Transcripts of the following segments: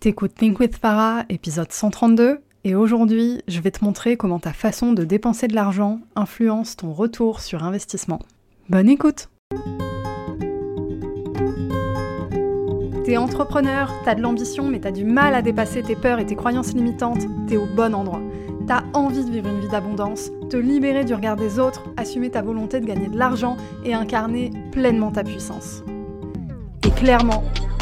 T'écoutes Think with Farah, épisode 132, et aujourd'hui, je vais te montrer comment ta façon de dépenser de l'argent influence ton retour sur investissement. Bonne écoute T'es entrepreneur, t'as de l'ambition, mais t'as du mal à dépasser tes peurs et tes croyances limitantes, t'es au bon endroit. T'as envie de vivre une vie d'abondance, te libérer du regard des autres, assumer ta volonté de gagner de l'argent et incarner pleinement ta puissance. Et clairement,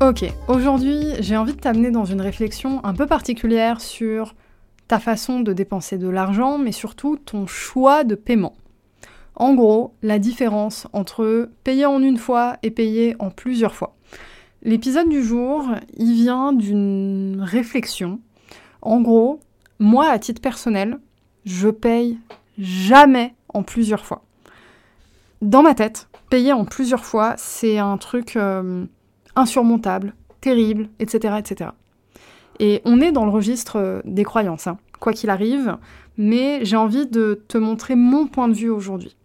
Ok, aujourd'hui j'ai envie de t'amener dans une réflexion un peu particulière sur ta façon de dépenser de l'argent, mais surtout ton choix de paiement. En gros, la différence entre payer en une fois et payer en plusieurs fois. L'épisode du jour, il vient d'une réflexion. En gros, moi, à titre personnel, je paye jamais en plusieurs fois. Dans ma tête, payer en plusieurs fois, c'est un truc euh, insurmontable, terrible, etc., etc. Et on est dans le registre euh, des croyances, hein, quoi qu'il arrive, mais j'ai envie de te montrer mon point de vue aujourd'hui.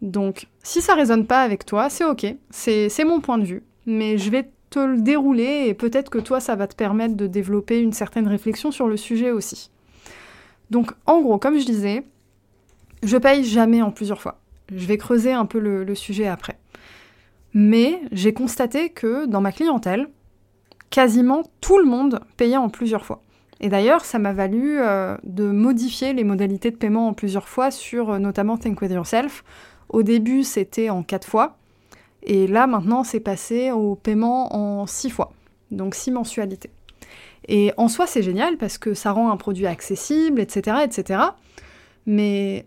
Donc, si ça résonne pas avec toi, c'est ok, c'est mon point de vue, mais je vais te le dérouler et peut-être que toi, ça va te permettre de développer une certaine réflexion sur le sujet aussi. Donc, en gros, comme je disais, je paye jamais en plusieurs fois. Je vais creuser un peu le sujet après. Mais j'ai constaté que dans ma clientèle, quasiment tout le monde payait en plusieurs fois. Et d'ailleurs, ça m'a valu euh, de modifier les modalités de paiement en plusieurs fois sur euh, notamment Think With Yourself. Au début, c'était en quatre fois. Et là, maintenant, c'est passé au paiement en six fois. Donc six mensualités. Et en soi, c'est génial parce que ça rend un produit accessible, etc., etc. Mais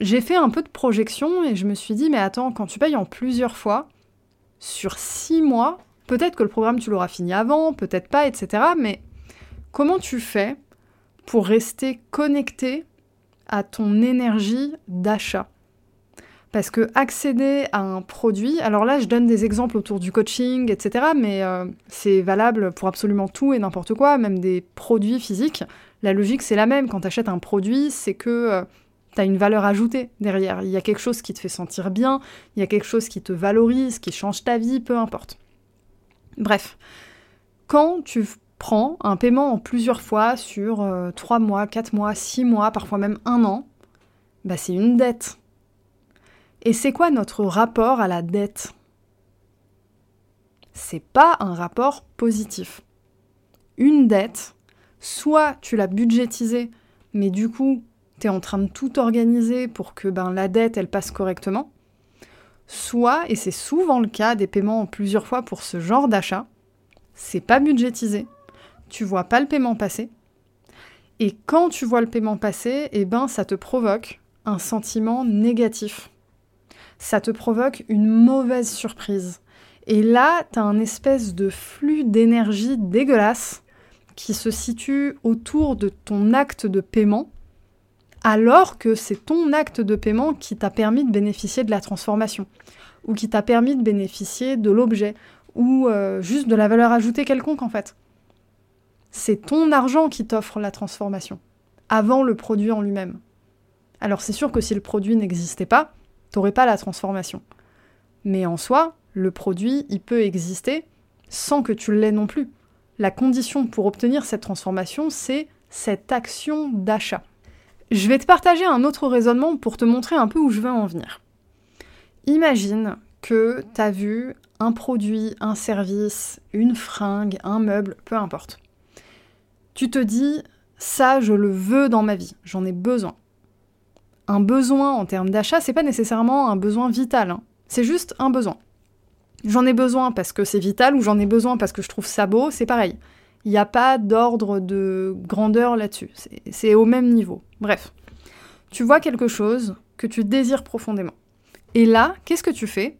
j'ai fait un peu de projection et je me suis dit, mais attends, quand tu payes en plusieurs fois, sur six mois, peut-être que le programme tu l'auras fini avant, peut-être pas, etc. Mais comment tu fais pour rester connecté à ton énergie d'achat? Parce que accéder à un produit, alors là je donne des exemples autour du coaching, etc., mais euh, c'est valable pour absolument tout et n'importe quoi, même des produits physiques. La logique c'est la même, quand tu achètes un produit, c'est que euh, une valeur ajoutée derrière. Il y a quelque chose qui te fait sentir bien, il y a quelque chose qui te valorise, qui change ta vie, peu importe. Bref, quand tu prends un paiement en plusieurs fois sur 3 euh, mois, 4 mois, 6 mois, parfois même un an, bah c'est une dette. Et c'est quoi notre rapport à la dette? C'est pas un rapport positif. Une dette, soit tu l'as budgétisée, mais du coup, tu es en train de tout organiser pour que ben, la dette, elle passe correctement. Soit, et c'est souvent le cas des paiements en plusieurs fois pour ce genre d'achat, c'est pas budgétisé, tu vois pas le paiement passer, et quand tu vois le paiement passer, eh ben ça te provoque un sentiment négatif. Ça te provoque une mauvaise surprise. Et là, tu as un espèce de flux d'énergie dégueulasse qui se situe autour de ton acte de paiement alors que c'est ton acte de paiement qui t'a permis de bénéficier de la transformation, ou qui t'a permis de bénéficier de l'objet, ou euh, juste de la valeur ajoutée quelconque en fait. C'est ton argent qui t'offre la transformation, avant le produit en lui-même. Alors c'est sûr que si le produit n'existait pas, t'aurais pas la transformation. Mais en soi, le produit, il peut exister sans que tu l'aies non plus. La condition pour obtenir cette transformation, c'est cette action d'achat. Je vais te partager un autre raisonnement pour te montrer un peu où je veux en venir. Imagine que tu as vu un produit, un service, une fringue, un meuble, peu importe. Tu te dis, ça, je le veux dans ma vie, j'en ai besoin. Un besoin en termes d'achat, c'est pas nécessairement un besoin vital, hein. c'est juste un besoin. J'en ai besoin parce que c'est vital ou j'en ai besoin parce que je trouve ça beau, c'est pareil. Il n'y a pas d'ordre de grandeur là-dessus, c'est au même niveau. Bref, tu vois quelque chose que tu désires profondément. Et là, qu'est-ce que tu fais?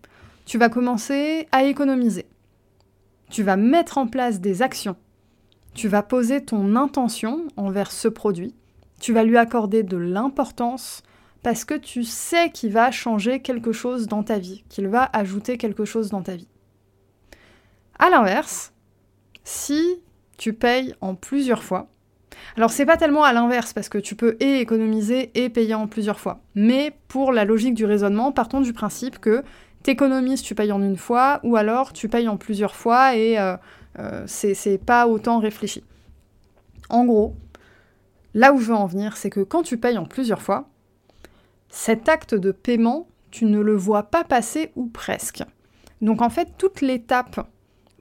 Tu vas commencer à économiser. Tu vas mettre en place des actions. Tu vas poser ton intention envers ce produit. Tu vas lui accorder de l'importance parce que tu sais qu'il va changer quelque chose dans ta vie, qu'il va ajouter quelque chose dans ta vie. A l'inverse, si tu payes en plusieurs fois, alors c'est pas tellement à l'inverse parce que tu peux et économiser et payer en plusieurs fois, mais pour la logique du raisonnement, partons du principe que t'économises, tu payes en une fois, ou alors tu payes en plusieurs fois et euh, euh, c'est pas autant réfléchi. En gros, là où je veux en venir, c'est que quand tu payes en plusieurs fois, cet acte de paiement, tu ne le vois pas passer ou presque. Donc en fait, toute l'étape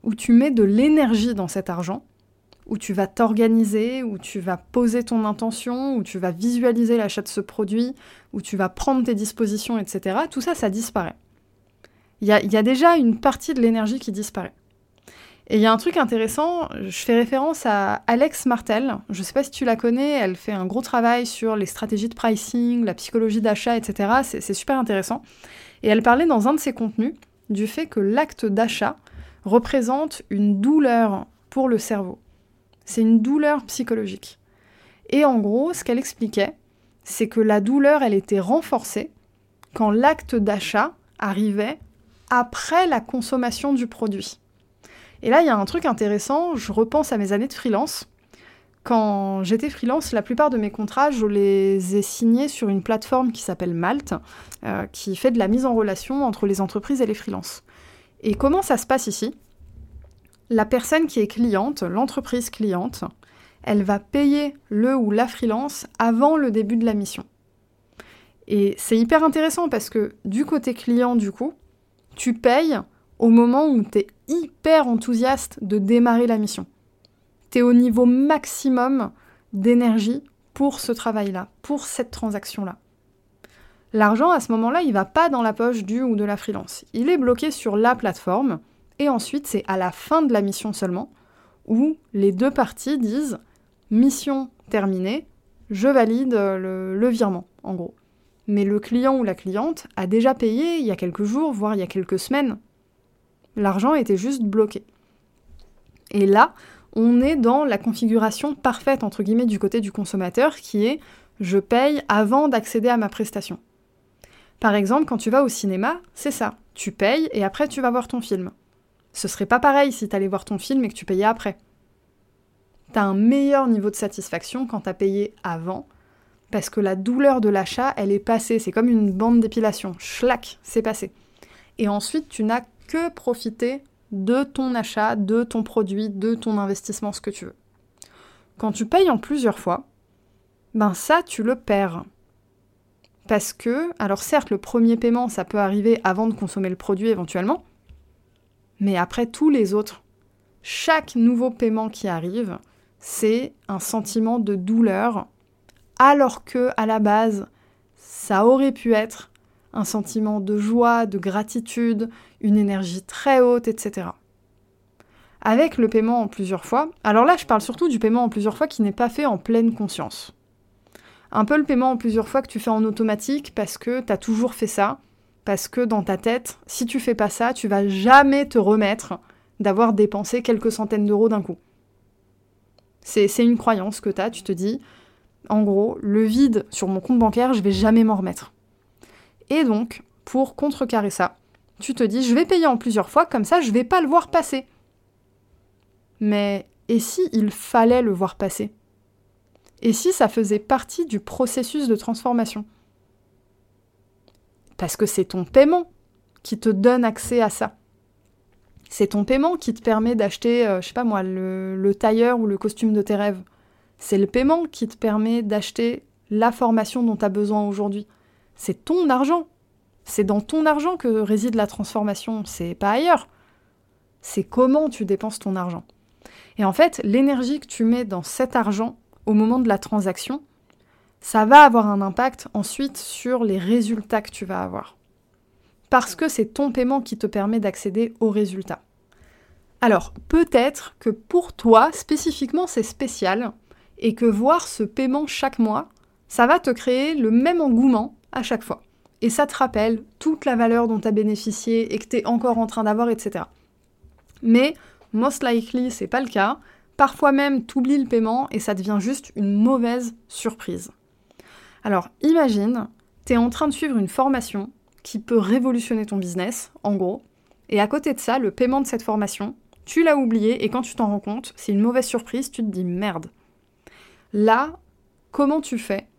où tu mets de l'énergie dans cet argent, où tu vas t'organiser, où tu vas poser ton intention, où tu vas visualiser l'achat de ce produit, où tu vas prendre tes dispositions, etc., tout ça, ça disparaît. Il y a, déjà une partie de l'énergie qui disparaît. Et il y a un truc intéressant, je fais référence à Alex Martel, je ne sais pas si tu la connais, elle fait un gros travail sur les stratégies de pricing, la psychologie d'achat, etc. C'est super intéressant. Et elle parlait dans un de ses contenus du fait que l'acte d'achat représente une douleur pour le cerveau. C'est une douleur psychologique. Et en gros, ce qu'elle expliquait, c'est que la douleur, elle était renforcée quand l'acte d'achat arrivait après la consommation du produit. Et là, il y a un truc intéressant, je repense à mes années de freelance. Quand j'étais freelance, la plupart de mes contrats, je les ai signés sur une plateforme qui s'appelle Malte, euh, qui fait de la mise en relation entre les entreprises et les freelances. Et comment ça se passe ici? La personne qui est cliente, l'entreprise cliente, elle va payer le ou la freelance avant le début de la mission. Et c'est hyper intéressant parce que du côté client, du coup, tu payes au moment où tu es hyper enthousiaste de démarrer la mission. Tu es au niveau maximum d'énergie pour ce travail-là, pour cette transaction-là. L'argent, à ce moment-là, il va pas dans la poche du ou de la freelance. Il est bloqué sur la plateforme, et ensuite, c'est à la fin de la mission seulement, où les deux parties disent mission terminée, je valide le, le virement, en gros. Mais le client ou la cliente a déjà payé il y a quelques jours, voire il y a quelques semaines, L'argent était juste bloqué. Et là, on est dans la configuration parfaite, entre guillemets, du côté du consommateur, qui est je paye avant d'accéder à ma prestation. Par exemple, quand tu vas au cinéma, c'est ça. Tu payes et après tu vas voir ton film. Ce serait pas pareil si t'allais voir ton film et que tu payais après. T'as un meilleur niveau de satisfaction quand t'as payé avant, parce que la douleur de l'achat, elle est passée. C'est comme une bande d'épilation. Schlac, c'est passé. Et ensuite, tu n'as que profiter de ton achat, de ton produit, de ton investissement, ce que tu veux. Quand tu payes en plusieurs fois, ben ça, tu le perds. Parce que, alors certes, le premier paiement, ça peut arriver avant de consommer le produit éventuellement, mais après tous les autres, chaque nouveau paiement qui arrive, c'est un sentiment de douleur, alors que à la base, ça aurait pu être un sentiment de joie, de gratitude, une énergie très haute, etc. Avec le paiement en plusieurs fois, alors là je parle surtout du paiement en plusieurs fois qui n'est pas fait en pleine conscience. Un peu le paiement en plusieurs fois que tu fais en automatique parce que tu as toujours fait ça, parce que dans ta tête, si tu fais pas ça, tu vas jamais te remettre d'avoir dépensé quelques centaines d'euros d'un coup. C'est une croyance que tu as, tu te dis, en gros, le vide sur mon compte bancaire, je vais jamais m'en remettre. Et donc, pour contrecarrer ça, tu te dis je vais payer en plusieurs fois, comme ça je vais pas le voir passer. Mais et si il fallait le voir passer? Et si ça faisait partie du processus de transformation? Parce que c'est ton paiement qui te donne accès à ça. C'est ton paiement qui te permet d'acheter, euh, je sais pas moi, le, le tailleur ou le costume de tes rêves. C'est le paiement qui te permet d'acheter la formation dont tu as besoin aujourd'hui. C'est ton argent. C'est dans ton argent que réside la transformation, c'est pas ailleurs. c'est comment tu dépenses ton argent. Et en fait, l'énergie que tu mets dans cet argent au moment de la transaction, ça va avoir un impact ensuite sur les résultats que tu vas avoir. Parce que c'est ton paiement qui te permet d'accéder aux résultats. Alors, peut-être que pour toi, spécifiquement, c'est spécial, et que voir ce paiement chaque mois, ça va te créer le même engouement à chaque fois. Et ça te rappelle toute la valeur dont tu as bénéficié et que tu es encore en train d'avoir, etc. Mais, most likely, c'est pas le cas. Parfois même, tu oublies le paiement et ça devient juste une mauvaise surprise. Alors, imagine, tu es en train de suivre une formation qui peut révolutionner ton business, en gros, et à côté de ça, le paiement de cette formation, tu l'as oublié et quand tu t'en rends compte, c'est une mauvaise surprise, tu te dis merde. Là, comment tu fais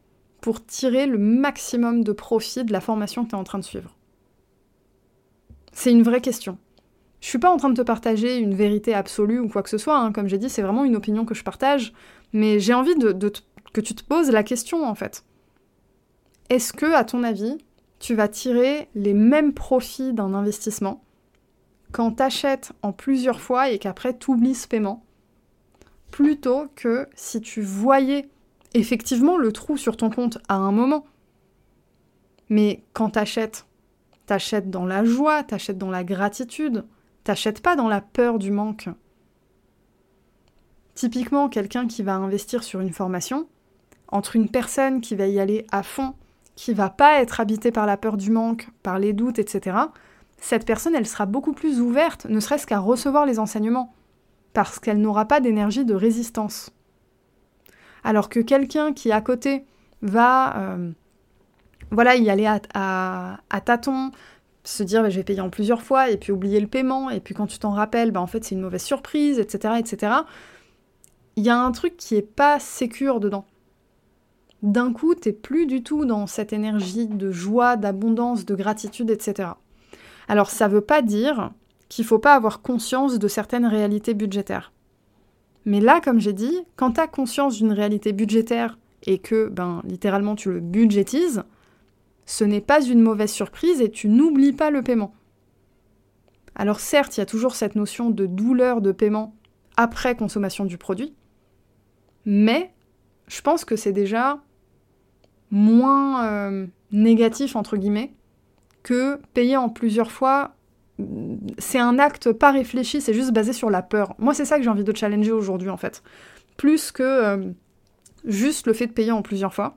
pour tirer le maximum de profit de la formation que tu es en train de suivre? C'est une vraie question. Je suis pas en train de te partager une vérité absolue ou quoi que ce soit, hein. comme j'ai dit, c'est vraiment une opinion que je partage, mais j'ai envie que tu te poses la question en fait. Est-ce que, à ton avis, tu vas tirer les mêmes profits d'un investissement quand tu achètes en plusieurs fois et qu'après tu oublies ce paiement, plutôt que si tu voyais effectivement le trou sur ton compte à un moment? Mais quand t'achètes, t'achètes dans la joie, t'achètes dans la gratitude, t'achètes pas dans la peur du manque. Typiquement, quelqu'un qui va investir sur une formation, entre une personne qui va y aller à fond, qui va pas être habitée par la peur du manque, par les doutes, etc., cette personne, elle sera beaucoup plus ouverte, ne serait-ce qu'à recevoir les enseignements, parce qu'elle n'aura pas d'énergie de résistance. Alors que quelqu'un qui à côté va euh, voilà, y aller à, tâtons, se dire bah, je vais payer en plusieurs fois et puis oublier le paiement, et puis quand tu t'en rappelles, bah, en fait c'est une mauvaise surprise, etc. etc. Il y a un truc qui est pas sécure dedans. D'un coup, t'es plus du tout dans cette énergie de joie, d'abondance, de gratitude, etc. Alors ça veut pas dire qu'il faut pas avoir conscience de certaines réalités budgétaires. Mais là, comme j'ai dit, quand tu as conscience d'une réalité budgétaire et que, ben, littéralement, tu le budgétises, ce n'est pas une mauvaise surprise et tu n'oublies pas le paiement. Alors certes, il y a toujours cette notion de douleur de paiement après consommation du produit, mais je pense que c'est déjà moins euh, négatif, entre guillemets, que payer en plusieurs fois c'est un acte pas réfléchi, c'est juste basé sur la peur. Moi, c'est ça que j'ai envie de challenger aujourd'hui, en fait. Plus que euh, juste le fait de payer en plusieurs fois.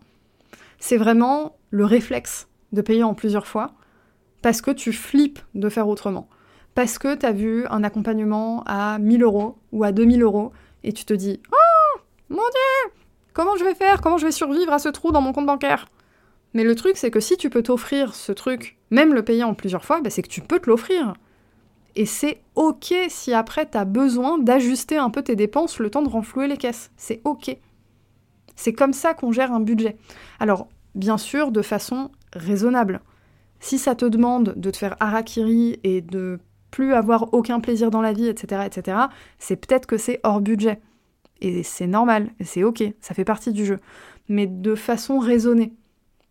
C'est vraiment le réflexe de payer en plusieurs fois parce que tu flippes de faire autrement. Parce que tu as vu un accompagnement à 1000 euros ou à 2000 euros et tu te dis Oh mon Dieu Comment je vais faire? Comment je vais survivre à ce trou dans mon compte bancaire? Mais le truc, c'est que si tu peux t'offrir ce truc, même le payer en plusieurs fois, bah, c'est que tu peux te l'offrir. Et c'est ok si après tu as besoin d'ajuster un peu tes dépenses le temps de renflouer les caisses. C'est ok. C'est comme ça qu'on gère un budget. Alors, bien sûr, de façon raisonnable. Si ça te demande de te faire harakiri et de plus avoir aucun plaisir dans la vie, etc., etc., c'est peut-être que c'est hors budget. Et c'est normal, c'est ok, ça fait partie du jeu. Mais de façon raisonnée.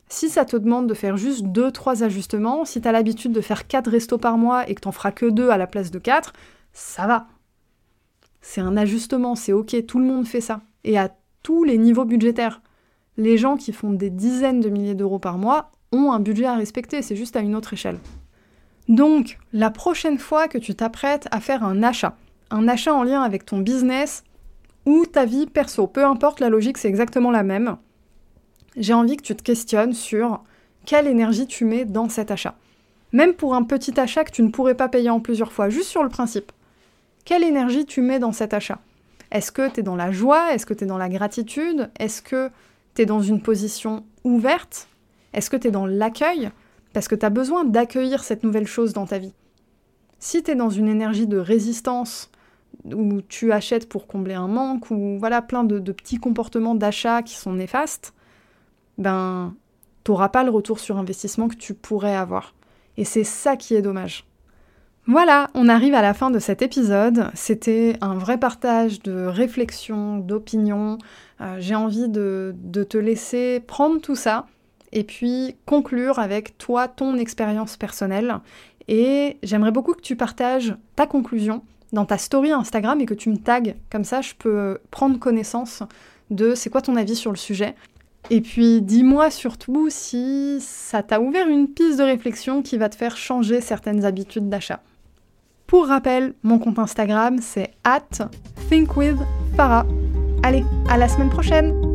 Si ça te demande de faire juste 2-3 ajustements, si tu as l'habitude de faire 4 restos par mois et que t'en feras que 2 à la place de 4, ça va. C'est un ajustement, c'est ok, tout le monde fait ça. Et à tous les niveaux budgétaires. Les gens qui font des dizaines de milliers d'euros par mois ont un budget à respecter, c'est juste à une autre échelle. Donc, la prochaine fois que tu t'apprêtes à faire un achat, un achat en lien avec ton business ou ta vie perso, peu importe la logique, c'est exactement la même, j'ai envie que tu te questionnes sur quelle énergie tu mets dans cet achat. Même pour un petit achat que tu ne pourrais pas payer en plusieurs fois, juste sur le principe. Quelle énergie tu mets dans cet achat? Est-ce que tu es dans la joie? Est-ce que tu es dans la gratitude? Est-ce que tu es dans une position ouverte? Est-ce que tu es dans l'accueil? Parce que tu as besoin d'accueillir cette nouvelle chose dans ta vie. Si tu es dans une énergie de résistance, où tu achètes pour combler un manque, ou voilà plein de, petits comportements d'achat qui sont néfastes, ben, t'auras pas le retour sur investissement que tu pourrais avoir. Et c'est ça qui est dommage. Voilà, on arrive à la fin de cet épisode. C'était un vrai partage de réflexion, d'opinion. Euh, j'ai envie de, de te laisser prendre tout ça et puis conclure avec toi ton expérience personnelle. Et j'aimerais beaucoup que tu partages ta conclusion dans ta story Instagram et que tu me tags. Comme ça, je peux prendre connaissance de c'est quoi ton avis sur le sujet. Et puis dis-moi surtout si ça t'a ouvert une piste de réflexion qui va te faire changer certaines habitudes d'achat. Pour rappel, mon compte Instagram c'est at thinkwithfarah. Allez, à la semaine prochaine